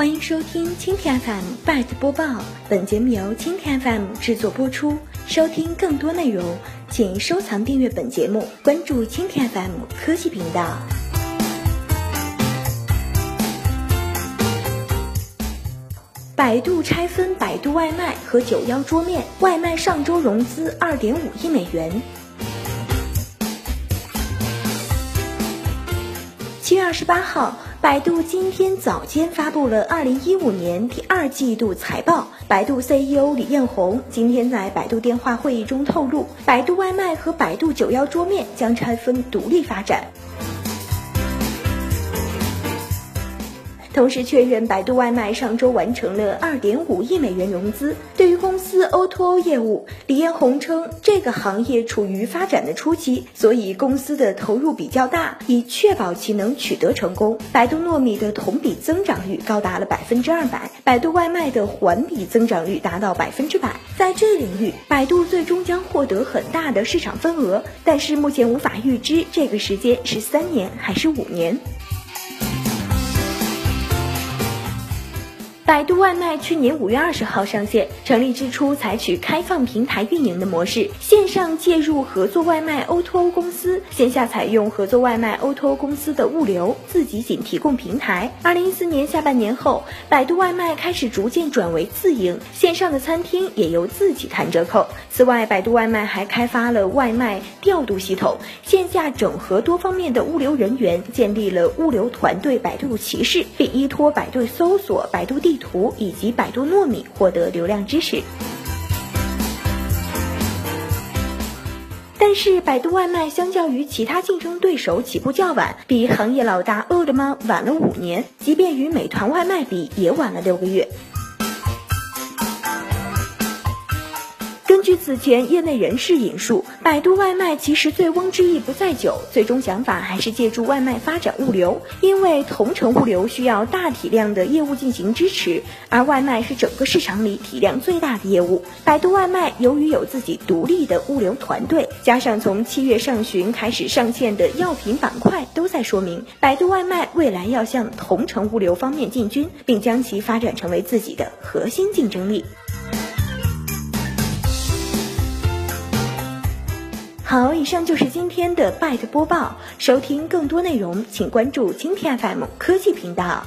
欢迎收听蜻蜓 FM 拜的播报，本节目由蜻蜓 FM 制作播出。收听更多内容，请收藏订阅本节目，关注蜻蜓 FM 科技频道。百度拆分百度外卖和九幺桌面，外卖上周融资二点五亿美元。七月二十八号。百度今天早间发布了二零一五年第二季度财报。百度 CEO 李彦宏今天在百度电话会议中透露，百度外卖和百度九幺桌面将拆分独立发展。同时确认，百度外卖上周完成了二点五亿美元融资。对于公司 O2O 业务，李彦宏称，这个行业处于发展的初期，所以公司的投入比较大，以确保其能取得成功。百度糯米的同比增长率高达了百分之二百，百度外卖的环比增长率达到百分之百。在这领域，百度最终将获得很大的市场份额，但是目前无法预知这个时间是三年还是五年。百度外卖去年五月二十号上线，成立之初采取开放平台运营的模式，线上介入合作外卖 O2O 公司，线下采用合作外卖 O2O 公司的物流，自己仅提供平台。二零一四年下半年后，百度外卖开始逐渐转为自营，线上的餐厅也由自己谈折扣。此外，百度外卖还开发了外卖调度系统，线下整合多方面的物流人员，建立了物流团队百度骑士，并依托百度搜索、百度地。图以及百度糯米获得流量支持，但是百度外卖相较于其他竞争对手起步较晚，比行业老大饿了么晚了五年，即便与美团外卖比，也晚了六个月。据此前业内人士引述，百度外卖其实醉翁之意不在酒，最终想法还是借助外卖发展物流，因为同城物流需要大体量的业务进行支持，而外卖是整个市场里体量最大的业务。百度外卖由于有自己独立的物流团队，加上从七月上旬开始上线的药品板块，都在说明百度外卖未来要向同城物流方面进军，并将其发展成为自己的核心竞争力。好，以上就是今天的拜的播报。收听更多内容，请关注今天 FM 科技频道。